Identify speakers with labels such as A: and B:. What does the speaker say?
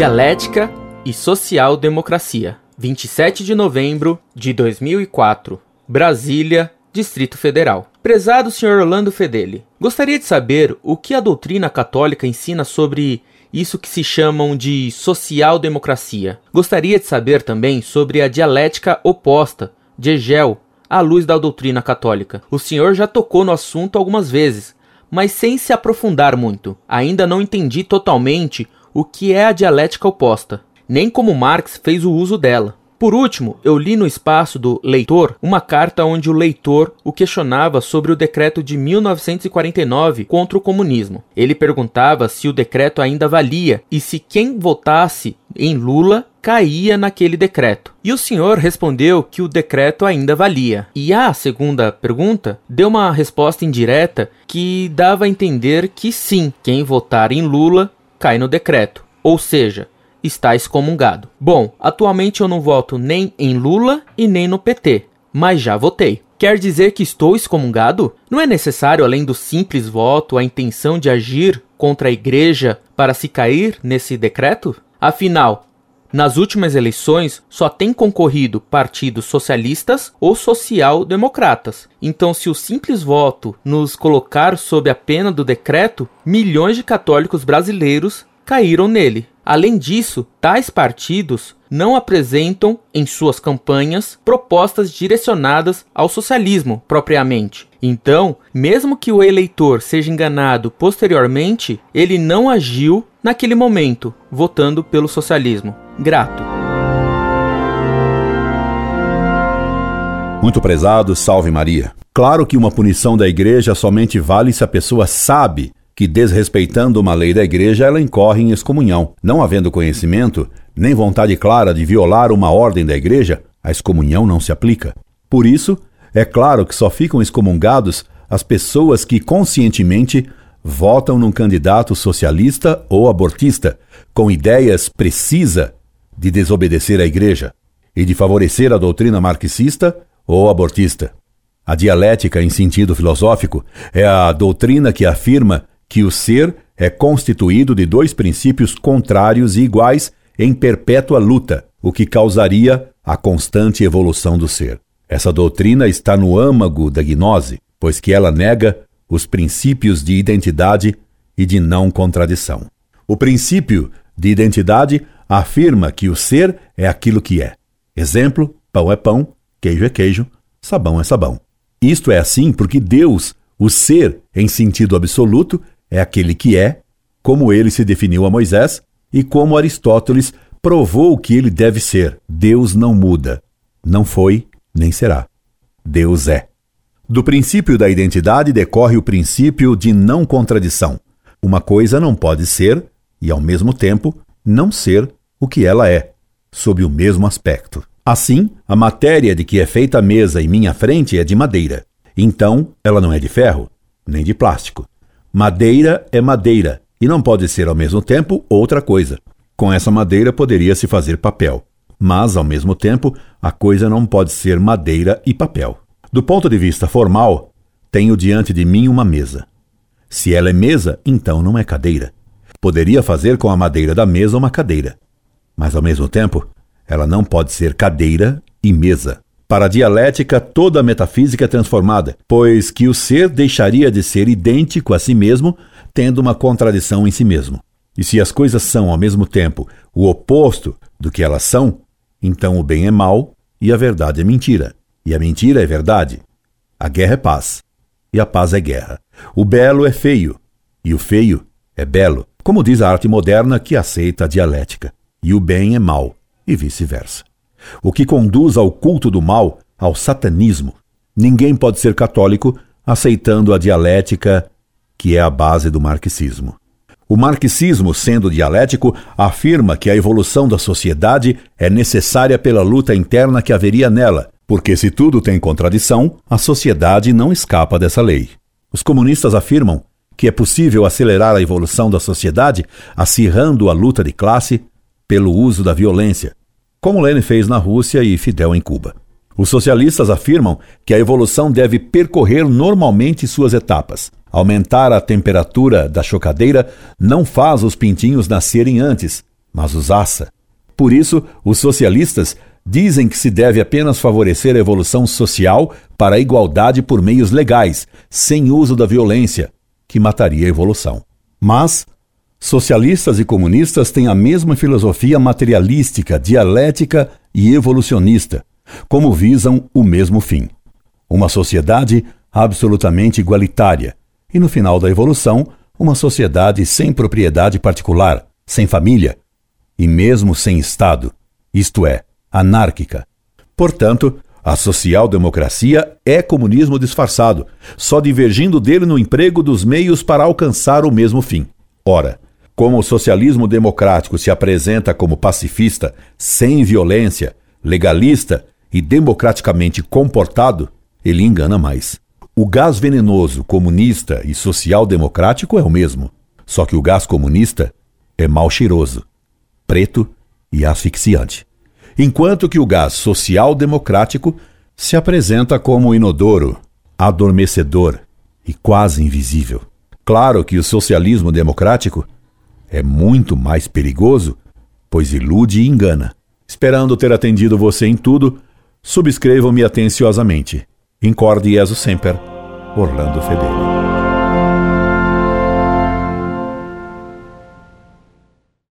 A: Dialética e Social-Democracia, 27 de novembro de 2004, Brasília, Distrito Federal. Prezado Sr. Orlando Fedeli, gostaria de saber o que a doutrina católica ensina sobre isso que se chamam de social-democracia. Gostaria de saber também sobre a dialética oposta, de Hegel, à luz da doutrina católica. O senhor já tocou no assunto algumas vezes, mas sem se aprofundar muito. Ainda não entendi totalmente o que é a dialética oposta, nem como Marx fez o uso dela. Por último, eu li no espaço do leitor uma carta onde o leitor o questionava sobre o decreto de 1949 contra o comunismo. Ele perguntava se o decreto ainda valia e se quem votasse em Lula caía naquele decreto. E o senhor respondeu que o decreto ainda valia. E a segunda pergunta deu uma resposta indireta que dava a entender que sim, quem votar em Lula cai no decreto. Ou seja, está excomungado. Bom, atualmente eu não voto nem em Lula e nem no PT, mas já votei. Quer dizer que estou excomungado? Não é necessário, além do simples voto, a intenção de agir contra a igreja para se cair nesse decreto? Afinal, nas últimas eleições só tem concorrido partidos socialistas ou social-democratas. Então, se o simples voto nos colocar sob a pena do decreto, milhões de católicos brasileiros caíram nele. Além disso, tais partidos não apresentam em suas campanhas propostas direcionadas ao socialismo propriamente. Então, mesmo que o eleitor seja enganado posteriormente, ele não agiu naquele momento, votando pelo socialismo. Grato.
B: Muito prezado, salve Maria. Claro que uma punição da igreja somente vale se a pessoa sabe que, desrespeitando uma lei da igreja, ela incorre em excomunhão. Não havendo conhecimento, nem vontade clara de violar uma ordem da igreja, a excomunhão não se aplica. Por isso, é claro que só ficam excomungados as pessoas que conscientemente votam num candidato socialista ou abortista, com ideias precisa de desobedecer à igreja e de favorecer a doutrina marxista ou abortista. A dialética, em sentido filosófico, é a doutrina que afirma que o ser é constituído de dois princípios contrários e iguais em perpétua luta, o que causaria a constante evolução do ser. Essa doutrina está no âmago da gnose, pois que ela nega os princípios de identidade e de não contradição. O princípio de identidade afirma que o ser é aquilo que é. Exemplo: pão é pão, queijo é queijo, sabão é sabão. Isto é assim porque Deus, o ser em sentido absoluto, é aquele que é, como ele se definiu a Moisés e como Aristóteles provou que ele deve ser. Deus não muda, não foi nem será. Deus é. Do princípio da identidade decorre o princípio de não contradição. Uma coisa não pode ser, e ao mesmo tempo, não ser o que ela é, sob o mesmo aspecto. Assim, a matéria de que é feita a mesa em minha frente é de madeira. Então, ela não é de ferro, nem de plástico. Madeira é madeira e não pode ser ao mesmo tempo outra coisa. Com essa madeira poderia se fazer papel, mas ao mesmo tempo a coisa não pode ser madeira e papel. Do ponto de vista formal, tenho diante de mim uma mesa. Se ela é mesa, então não é cadeira. Poderia fazer com a madeira da mesa uma cadeira, mas ao mesmo tempo ela não pode ser cadeira e mesa. Para a dialética, toda a metafísica é transformada, pois que o ser deixaria de ser idêntico a si mesmo, tendo uma contradição em si mesmo. E se as coisas são, ao mesmo tempo, o oposto do que elas são, então o bem é mal e a verdade é mentira. E a mentira é verdade. A guerra é paz e a paz é guerra. O belo é feio e o feio é belo, como diz a arte moderna que aceita a dialética. E o bem é mal e vice-versa o que conduz ao culto do mal, ao satanismo. Ninguém pode ser católico aceitando a dialética que é a base do marxismo. O marxismo, sendo dialético, afirma que a evolução da sociedade é necessária pela luta interna que haveria nela, porque se tudo tem contradição, a sociedade não escapa dessa lei. Os comunistas afirmam que é possível acelerar a evolução da sociedade acirrando a luta de classe pelo uso da violência, como Lenin fez na Rússia e Fidel em Cuba. Os socialistas afirmam que a evolução deve percorrer normalmente suas etapas. Aumentar a temperatura da chocadeira não faz os pintinhos nascerem antes, mas os assa. Por isso, os socialistas dizem que se deve apenas favorecer a evolução social para a igualdade por meios legais, sem uso da violência, que mataria a evolução. Mas socialistas e comunistas têm a mesma filosofia materialística, dialética e evolucionista, como visam o mesmo fim: uma sociedade absolutamente igualitária e, no final da evolução, uma sociedade sem propriedade particular, sem família e mesmo sem Estado, isto é, anárquica. Portanto, a social-democracia é comunismo disfarçado, só divergindo dele no emprego dos meios para alcançar o mesmo fim. Ora, como o socialismo democrático se apresenta como pacifista, sem violência, legalista e democraticamente comportado, ele engana mais. O gás venenoso comunista e social-democrático é o mesmo, só que o gás comunista é mal cheiroso, preto e asfixiante enquanto que o gás social-democrático se apresenta como inodoro, adormecedor e quase invisível. Claro que o socialismo democrático é muito mais perigoso, pois ilude e engana. Esperando ter atendido você em tudo, subscrevam-me atenciosamente. Incorde Jesus Semper, Orlando Fedeli.